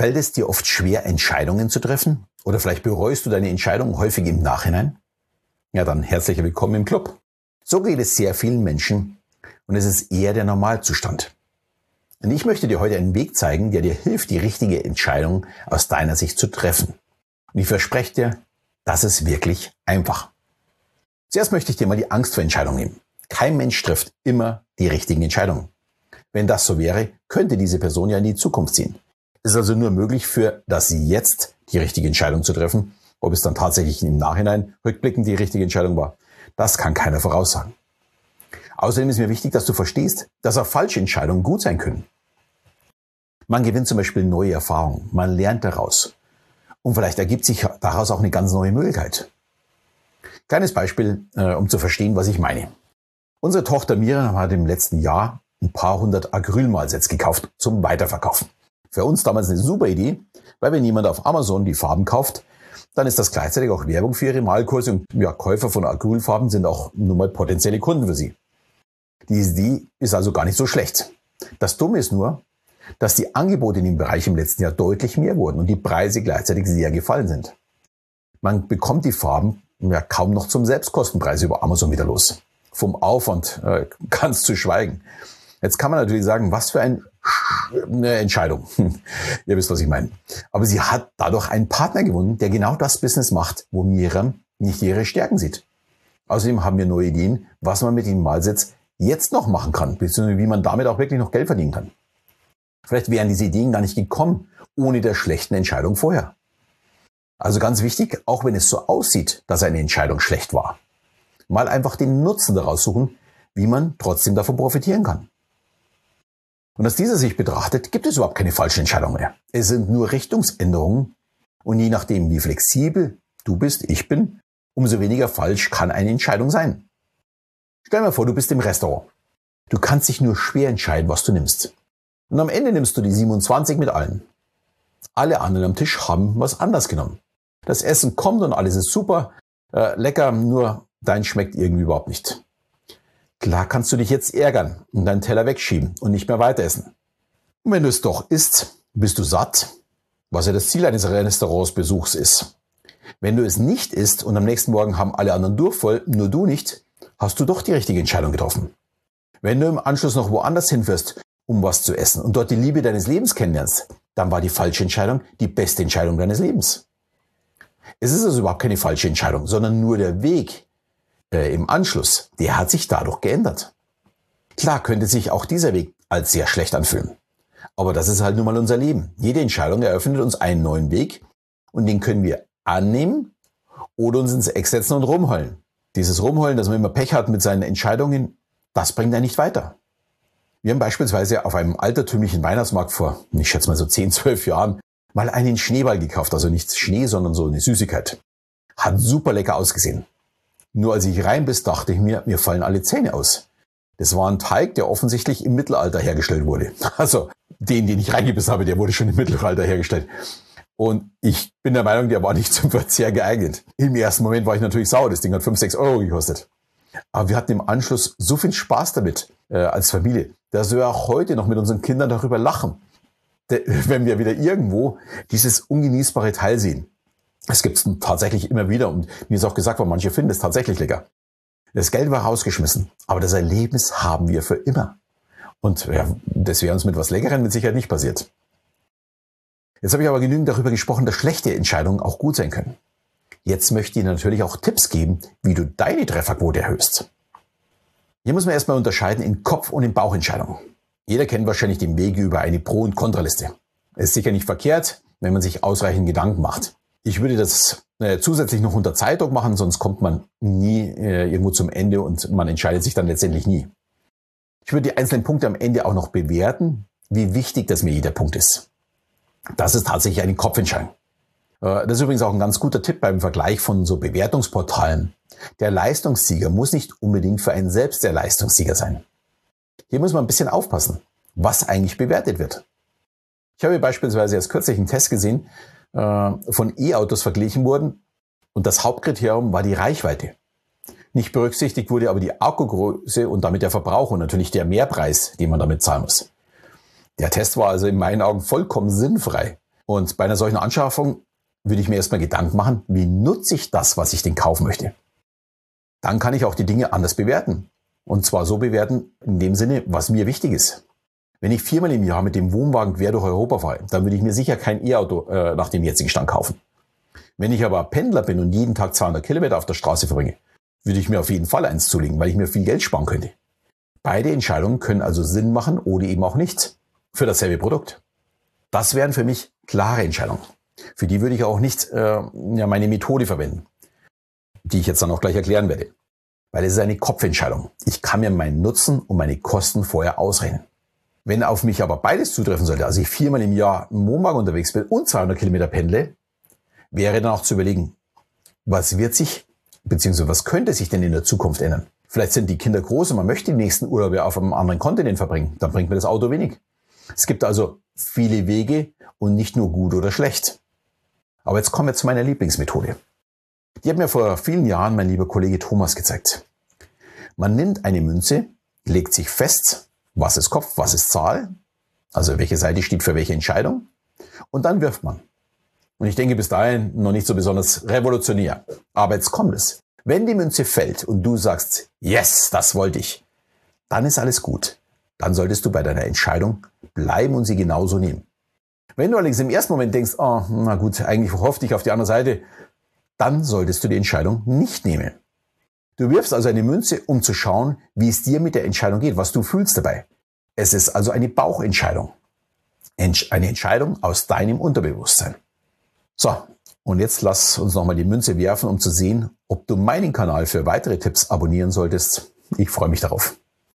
Fällt es dir oft schwer, Entscheidungen zu treffen? Oder vielleicht bereust du deine Entscheidung häufig im Nachhinein? Ja, dann herzlich willkommen im Club. So geht es sehr vielen Menschen und es ist eher der Normalzustand. Und ich möchte dir heute einen Weg zeigen, der dir hilft, die richtige Entscheidung aus deiner Sicht zu treffen. Und ich verspreche dir, das ist wirklich einfach. Zuerst möchte ich dir mal die Angst vor Entscheidungen nehmen. Kein Mensch trifft immer die richtigen Entscheidungen. Wenn das so wäre, könnte diese Person ja in die Zukunft ziehen. Es ist also nur möglich für das Jetzt die richtige Entscheidung zu treffen. Ob es dann tatsächlich im Nachhinein rückblickend die richtige Entscheidung war, das kann keiner voraussagen. Außerdem ist mir wichtig, dass du verstehst, dass auch falsche Entscheidungen gut sein können. Man gewinnt zum Beispiel neue Erfahrungen, man lernt daraus. Und vielleicht ergibt sich daraus auch eine ganz neue Möglichkeit. Kleines Beispiel, äh, um zu verstehen, was ich meine. Unsere Tochter Miriam hat im letzten Jahr ein paar hundert Acrylmalsets gekauft zum Weiterverkaufen. Für uns damals eine super Idee, weil wenn jemand auf Amazon die Farben kauft, dann ist das gleichzeitig auch Werbung für ihre Malkurse und ja, Käufer von Acrylfarben sind auch nun mal potenzielle Kunden für sie. Die Idee ist also gar nicht so schlecht. Das Dumme ist nur, dass die Angebote in dem Bereich im letzten Jahr deutlich mehr wurden und die Preise gleichzeitig sehr gefallen sind. Man bekommt die Farben ja kaum noch zum Selbstkostenpreis über Amazon wieder los. Vom Aufwand äh, ganz zu schweigen. Jetzt kann man natürlich sagen, was für ein eine Entscheidung. Ihr wisst, was ich meine. Aber sie hat dadurch einen Partner gewonnen, der genau das Business macht, wo Miriam nicht ihre Stärken sieht. Außerdem haben wir neue Ideen, was man mit dem Malsitz jetzt noch machen kann, beziehungsweise wie man damit auch wirklich noch Geld verdienen kann. Vielleicht wären diese Ideen gar nicht gekommen, ohne der schlechten Entscheidung vorher. Also ganz wichtig, auch wenn es so aussieht, dass eine Entscheidung schlecht war, mal einfach den Nutzen daraus suchen, wie man trotzdem davon profitieren kann. Und aus dieser Sicht betrachtet gibt es überhaupt keine falsche Entscheidung mehr. Es sind nur Richtungsänderungen und je nachdem, wie flexibel du bist, ich bin, umso weniger falsch kann eine Entscheidung sein. Stell dir vor, du bist im Restaurant. Du kannst dich nur schwer entscheiden, was du nimmst. Und am Ende nimmst du die 27 mit allen. Alle anderen am Tisch haben was anders genommen. Das Essen kommt und alles ist super, äh, lecker, nur dein schmeckt irgendwie überhaupt nicht. Klar kannst du dich jetzt ärgern und deinen Teller wegschieben und nicht mehr weiter essen. Und wenn du es doch isst, bist du satt, was ja das Ziel eines Restaurantsbesuchs ist. Wenn du es nicht isst und am nächsten Morgen haben alle anderen Durchfall, nur du nicht, hast du doch die richtige Entscheidung getroffen. Wenn du im Anschluss noch woanders hinfährst, um was zu essen und dort die Liebe deines Lebens kennenlernst, dann war die falsche Entscheidung die beste Entscheidung deines Lebens. Es ist also überhaupt keine falsche Entscheidung, sondern nur der Weg, äh, im Anschluss, der hat sich dadurch geändert. Klar könnte sich auch dieser Weg als sehr schlecht anfühlen. Aber das ist halt nun mal unser Leben. Jede Entscheidung eröffnet uns einen neuen Weg und den können wir annehmen oder uns ins Eck setzen und rumheulen. Dieses Rumheulen, dass man immer Pech hat mit seinen Entscheidungen, das bringt einen nicht weiter. Wir haben beispielsweise auf einem altertümlichen Weihnachtsmarkt vor, ich schätze mal so 10, 12 Jahren, mal einen Schneeball gekauft. Also nicht Schnee, sondern so eine Süßigkeit. Hat super lecker ausgesehen. Nur als ich rein bis, dachte ich mir, mir fallen alle Zähne aus. Das war ein Teig, der offensichtlich im Mittelalter hergestellt wurde. Also den, den ich reingebissen habe, der wurde schon im Mittelalter hergestellt. Und ich bin der Meinung, der war nicht zum Verzehr geeignet. Im ersten Moment war ich natürlich sauer. Das Ding hat 5, 6 Euro gekostet. Aber wir hatten im Anschluss so viel Spaß damit äh, als Familie, dass wir auch heute noch mit unseren Kindern darüber lachen, wenn wir wieder irgendwo dieses ungenießbare Teil sehen. Es gibt es tatsächlich immer wieder und wie es auch gesagt worden, manche finden es tatsächlich lecker. Das Geld war rausgeschmissen, aber das Erlebnis haben wir für immer. Und ja, das wäre uns mit was Leckerem mit Sicherheit nicht passiert. Jetzt habe ich aber genügend darüber gesprochen, dass schlechte Entscheidungen auch gut sein können. Jetzt möchte ich dir natürlich auch Tipps geben, wie du deine Trefferquote erhöhst. Hier muss man erstmal unterscheiden in Kopf- und in Bauchentscheidungen. Jeder kennt wahrscheinlich den Weg über eine Pro- und Kontraliste. Es ist sicher nicht verkehrt, wenn man sich ausreichend Gedanken macht. Ich würde das äh, zusätzlich noch unter Zeitdruck machen, sonst kommt man nie äh, irgendwo zum Ende und man entscheidet sich dann letztendlich nie. Ich würde die einzelnen Punkte am Ende auch noch bewerten, wie wichtig das mir jeder Punkt ist. Das ist tatsächlich eine Kopfentscheidung. Äh, das ist übrigens auch ein ganz guter Tipp beim Vergleich von so Bewertungsportalen. Der Leistungssieger muss nicht unbedingt für einen selbst der Leistungssieger sein. Hier muss man ein bisschen aufpassen, was eigentlich bewertet wird. Ich habe beispielsweise erst kürzlich einen Test gesehen, äh, von E-Autos verglichen wurden und das Hauptkriterium war die Reichweite. Nicht berücksichtigt wurde aber die Akkugröße und damit der Verbrauch und natürlich der Mehrpreis, den man damit zahlen muss. Der Test war also in meinen Augen vollkommen sinnfrei Und bei einer solchen Anschaffung würde ich mir erstmal Gedanken machen, wie nutze ich das, was ich denn kaufen möchte. Dann kann ich auch die Dinge anders bewerten. Und zwar so bewerten in dem Sinne, was mir wichtig ist. Wenn ich viermal im Jahr mit dem Wohnwagen quer durch Europa fahre, dann würde ich mir sicher kein E-Auto äh, nach dem jetzigen Stand kaufen. Wenn ich aber Pendler bin und jeden Tag 200 Kilometer auf der Straße verbringe, würde ich mir auf jeden Fall eins zulegen, weil ich mir viel Geld sparen könnte. Beide Entscheidungen können also Sinn machen oder eben auch nicht für dasselbe Produkt. Das wären für mich klare Entscheidungen. Für die würde ich auch nicht äh, ja, meine Methode verwenden, die ich jetzt dann auch gleich erklären werde. Weil es ist eine Kopfentscheidung. Ich kann mir meinen Nutzen und meine Kosten vorher ausrechnen. Wenn auf mich aber beides zutreffen sollte, also ich viermal im Jahr im Wohnwagen unterwegs bin und 200 Kilometer pendle, wäre dann auch zu überlegen, was wird sich, beziehungsweise was könnte sich denn in der Zukunft ändern? Vielleicht sind die Kinder groß und man möchte die nächsten Urlaube auf einem anderen Kontinent verbringen. Dann bringt mir das Auto wenig. Es gibt also viele Wege und nicht nur gut oder schlecht. Aber jetzt kommen wir zu meiner Lieblingsmethode. Die hat mir vor vielen Jahren mein lieber Kollege Thomas gezeigt. Man nimmt eine Münze, legt sich fest, was ist Kopf, was ist Zahl, also welche Seite steht für welche Entscheidung, und dann wirft man. Und ich denke bis dahin noch nicht so besonders revolutionär. Aber jetzt kommt es. Wenn die Münze fällt und du sagst, yes, das wollte ich, dann ist alles gut. Dann solltest du bei deiner Entscheidung bleiben und sie genauso nehmen. Wenn du allerdings im ersten Moment denkst, oh, na gut, eigentlich hoffte ich auf die andere Seite, dann solltest du die Entscheidung nicht nehmen. Du wirfst also eine Münze, um zu schauen, wie es dir mit der Entscheidung geht, was du fühlst dabei. Es ist also eine Bauchentscheidung. Eine Entscheidung aus deinem Unterbewusstsein. So, und jetzt lass uns nochmal die Münze werfen, um zu sehen, ob du meinen Kanal für weitere Tipps abonnieren solltest. Ich freue mich darauf.